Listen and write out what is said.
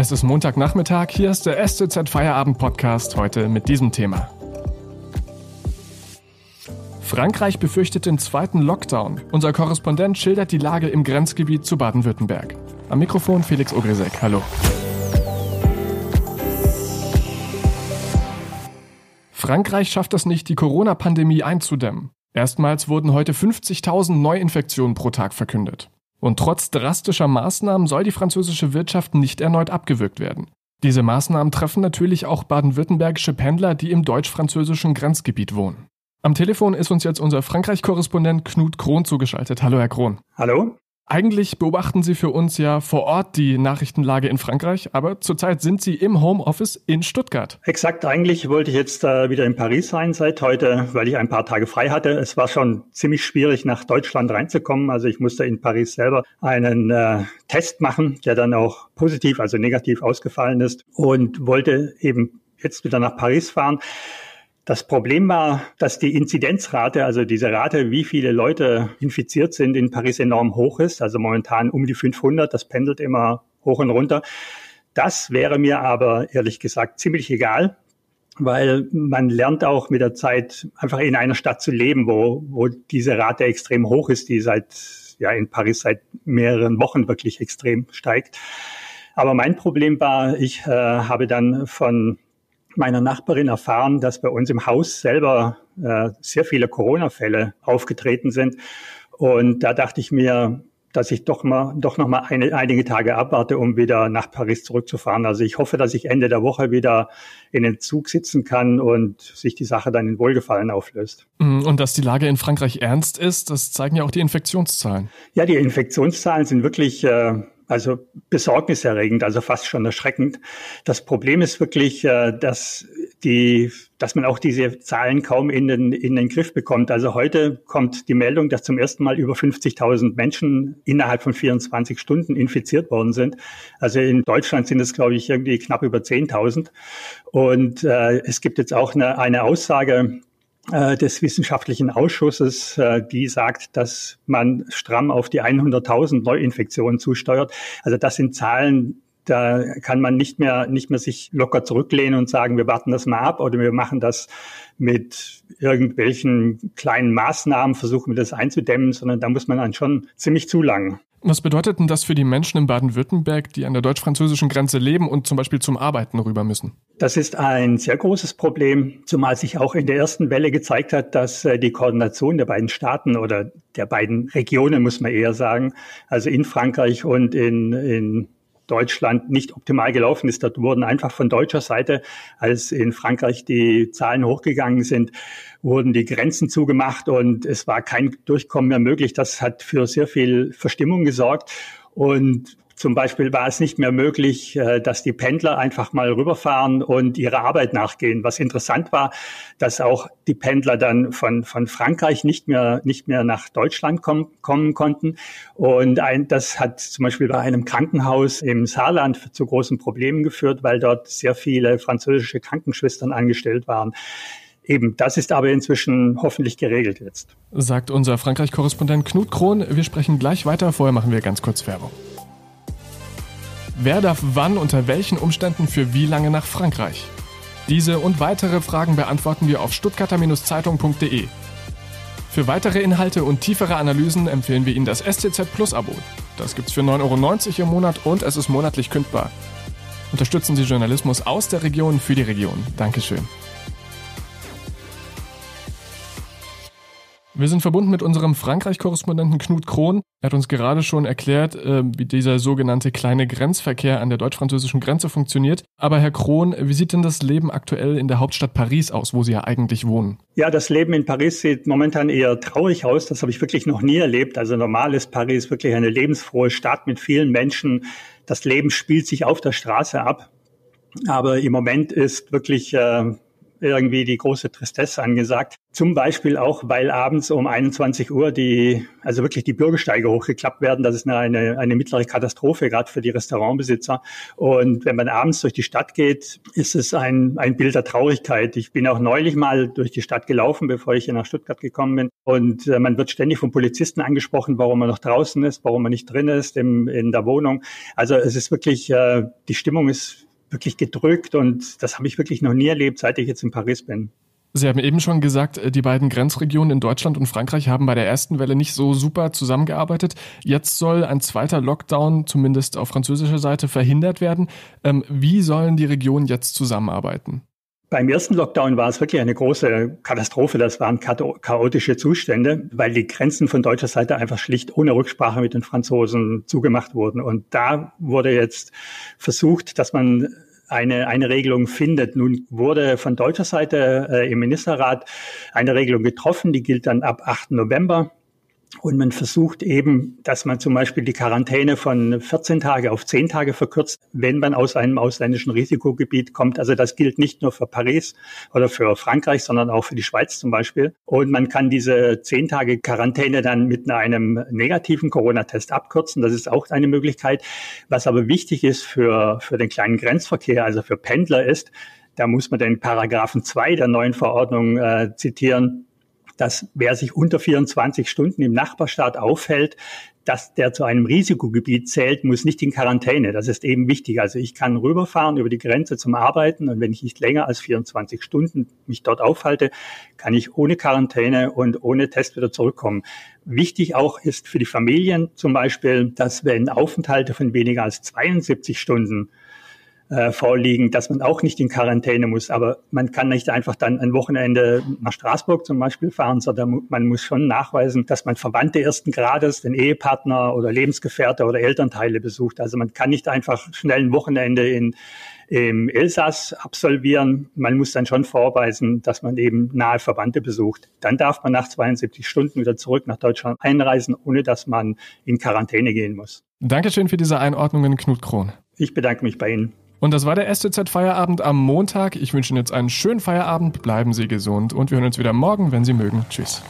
Es ist Montagnachmittag, hier ist der STZ Feierabend Podcast heute mit diesem Thema. Frankreich befürchtet den zweiten Lockdown. Unser Korrespondent schildert die Lage im Grenzgebiet zu Baden-Württemberg. Am Mikrofon Felix Ogresek. Hallo. Frankreich schafft es nicht, die Corona-Pandemie einzudämmen. Erstmals wurden heute 50.000 Neuinfektionen pro Tag verkündet. Und trotz drastischer Maßnahmen soll die französische Wirtschaft nicht erneut abgewürgt werden. Diese Maßnahmen treffen natürlich auch baden-württembergische Pendler, die im deutsch-französischen Grenzgebiet wohnen. Am Telefon ist uns jetzt unser Frankreich-Korrespondent Knut Krohn zugeschaltet. Hallo, Herr Krohn. Hallo. Eigentlich beobachten Sie für uns ja vor Ort die Nachrichtenlage in Frankreich, aber zurzeit sind Sie im Homeoffice in Stuttgart. Exakt, eigentlich wollte ich jetzt äh, wieder in Paris sein seit heute, weil ich ein paar Tage frei hatte. Es war schon ziemlich schwierig, nach Deutschland reinzukommen. Also ich musste in Paris selber einen äh, Test machen, der dann auch positiv, also negativ ausgefallen ist und wollte eben jetzt wieder nach Paris fahren. Das Problem war, dass die Inzidenzrate, also diese Rate, wie viele Leute infiziert sind, in Paris enorm hoch ist. Also momentan um die 500. Das pendelt immer hoch und runter. Das wäre mir aber ehrlich gesagt ziemlich egal, weil man lernt auch mit der Zeit einfach in einer Stadt zu leben, wo, wo diese Rate extrem hoch ist, die seit, ja, in Paris seit mehreren Wochen wirklich extrem steigt. Aber mein Problem war, ich äh, habe dann von meiner Nachbarin erfahren, dass bei uns im Haus selber äh, sehr viele Corona-Fälle aufgetreten sind. Und da dachte ich mir, dass ich doch mal, doch noch mal eine, einige Tage abwarte, um wieder nach Paris zurückzufahren. Also ich hoffe, dass ich Ende der Woche wieder in den Zug sitzen kann und sich die Sache dann in Wohlgefallen auflöst. Mm, und dass die Lage in Frankreich ernst ist, das zeigen ja auch die Infektionszahlen. Ja, die Infektionszahlen sind wirklich äh, also besorgniserregend, also fast schon erschreckend. Das Problem ist wirklich, äh, dass die, dass man auch diese Zahlen kaum in den, in den Griff bekommt. Also heute kommt die Meldung, dass zum ersten Mal über 50.000 Menschen innerhalb von 24 Stunden infiziert worden sind. Also in Deutschland sind es, glaube ich, irgendwie knapp über 10.000. Und äh, es gibt jetzt auch eine, eine Aussage, des wissenschaftlichen Ausschusses, äh, die sagt, dass man stramm auf die 100.000 Neuinfektionen zusteuert. Also das sind Zahlen, da kann man nicht mehr, nicht mehr sich locker zurücklehnen und sagen, wir warten das mal ab oder wir machen das mit irgendwelchen kleinen Maßnahmen, versuchen wir das einzudämmen, sondern da muss man dann schon ziemlich zu lang. Was bedeutet denn das für die Menschen in Baden-Württemberg, die an der deutsch-französischen Grenze leben und zum Beispiel zum Arbeiten rüber müssen? Das ist ein sehr großes Problem, zumal sich auch in der ersten Welle gezeigt hat, dass äh, die Koordination der beiden Staaten oder der beiden Regionen, muss man eher sagen, also in Frankreich und in, in Deutschland nicht optimal gelaufen ist. Dort wurden einfach von deutscher Seite, als in Frankreich die Zahlen hochgegangen sind, wurden die Grenzen zugemacht und es war kein Durchkommen mehr möglich. Das hat für sehr viel Verstimmung gesorgt. Und zum Beispiel war es nicht mehr möglich, äh, dass die Pendler einfach mal rüberfahren und ihrer Arbeit nachgehen. Was interessant war, dass auch die Pendler dann von, von Frankreich nicht mehr, nicht mehr nach Deutschland kommen, kommen konnten. Und ein, das hat zum Beispiel bei einem Krankenhaus im Saarland zu großen Problemen geführt, weil dort sehr viele französische Krankenschwestern angestellt waren. Eben, das ist aber inzwischen hoffentlich geregelt jetzt. Sagt unser Frankreich-Korrespondent Knut Krohn. Wir sprechen gleich weiter. Vorher machen wir ganz kurz Werbung. Wer darf wann unter welchen Umständen für wie lange nach Frankreich? Diese und weitere Fragen beantworten wir auf stuttgarter-zeitung.de. Für weitere Inhalte und tiefere Analysen empfehlen wir Ihnen das STZ Plus Abo. Das gibt's für 9,90 Euro im Monat und es ist monatlich kündbar. Unterstützen Sie Journalismus aus der Region für die Region. Dankeschön. Wir sind verbunden mit unserem Frankreich-Korrespondenten Knut Krohn. Er hat uns gerade schon erklärt, äh, wie dieser sogenannte kleine Grenzverkehr an der deutsch-französischen Grenze funktioniert. Aber Herr Krohn, wie sieht denn das Leben aktuell in der Hauptstadt Paris aus, wo Sie ja eigentlich wohnen? Ja, das Leben in Paris sieht momentan eher traurig aus. Das habe ich wirklich noch nie erlebt. Also normal ist Paris wirklich eine lebensfrohe Stadt mit vielen Menschen. Das Leben spielt sich auf der Straße ab. Aber im Moment ist wirklich äh, irgendwie die große Tristesse angesagt. Zum Beispiel auch, weil abends um 21 Uhr die, also wirklich die Bürgersteige hochgeklappt werden. Das ist eine, eine, eine mittlere Katastrophe, gerade für die Restaurantbesitzer. Und wenn man abends durch die Stadt geht, ist es ein, ein Bild der Traurigkeit. Ich bin auch neulich mal durch die Stadt gelaufen, bevor ich hier nach Stuttgart gekommen bin. Und äh, man wird ständig von Polizisten angesprochen, warum man noch draußen ist, warum man nicht drin ist im, in der Wohnung. Also es ist wirklich, äh, die Stimmung ist wirklich gedrückt und das habe ich wirklich noch nie erlebt, seit ich jetzt in Paris bin. Sie haben eben schon gesagt, äh, die beiden Grenzregionen in Deutschland und Frankreich haben bei der ersten Welle nicht so super zusammengearbeitet. Jetzt soll ein zweiter Lockdown, zumindest auf französischer Seite, verhindert werden. Ähm, wie sollen die Regionen jetzt zusammenarbeiten? Beim ersten Lockdown war es wirklich eine große Katastrophe. Das waren chaotische Zustände, weil die Grenzen von deutscher Seite einfach schlicht ohne Rücksprache mit den Franzosen zugemacht wurden. Und da wurde jetzt versucht, dass man eine, eine Regelung findet. Nun wurde von deutscher Seite äh, im Ministerrat eine Regelung getroffen, die gilt dann ab 8. November. Und man versucht eben, dass man zum Beispiel die Quarantäne von 14 Tage auf 10 Tage verkürzt, wenn man aus einem ausländischen Risikogebiet kommt. Also das gilt nicht nur für Paris oder für Frankreich, sondern auch für die Schweiz zum Beispiel. Und man kann diese 10 Tage Quarantäne dann mit einem negativen Corona-Test abkürzen. Das ist auch eine Möglichkeit. Was aber wichtig ist für, für den kleinen Grenzverkehr, also für Pendler ist, da muss man den Paragraphen 2 der neuen Verordnung äh, zitieren dass wer sich unter 24 Stunden im Nachbarstaat aufhält, dass der zu einem Risikogebiet zählt, muss nicht in Quarantäne. Das ist eben wichtig. Also ich kann rüberfahren über die Grenze zum Arbeiten und wenn ich nicht länger als 24 Stunden mich dort aufhalte, kann ich ohne Quarantäne und ohne Test wieder zurückkommen. Wichtig auch ist für die Familien zum Beispiel, dass wenn Aufenthalte von weniger als 72 Stunden äh, vorliegen, dass man auch nicht in Quarantäne muss. Aber man kann nicht einfach dann ein Wochenende nach Straßburg zum Beispiel fahren, sondern man muss schon nachweisen, dass man Verwandte ersten Grades, den Ehepartner oder Lebensgefährte oder Elternteile besucht. Also man kann nicht einfach schnell ein Wochenende in im Elsass absolvieren. Man muss dann schon vorweisen, dass man eben nahe Verwandte besucht. Dann darf man nach 72 Stunden wieder zurück nach Deutschland einreisen, ohne dass man in Quarantäne gehen muss. Dankeschön für diese Einordnungen, Knut Krohn. Ich bedanke mich bei Ihnen. Und das war der STZ Feierabend am Montag. Ich wünsche Ihnen jetzt einen schönen Feierabend, bleiben Sie gesund und wir hören uns wieder morgen, wenn Sie mögen. Tschüss.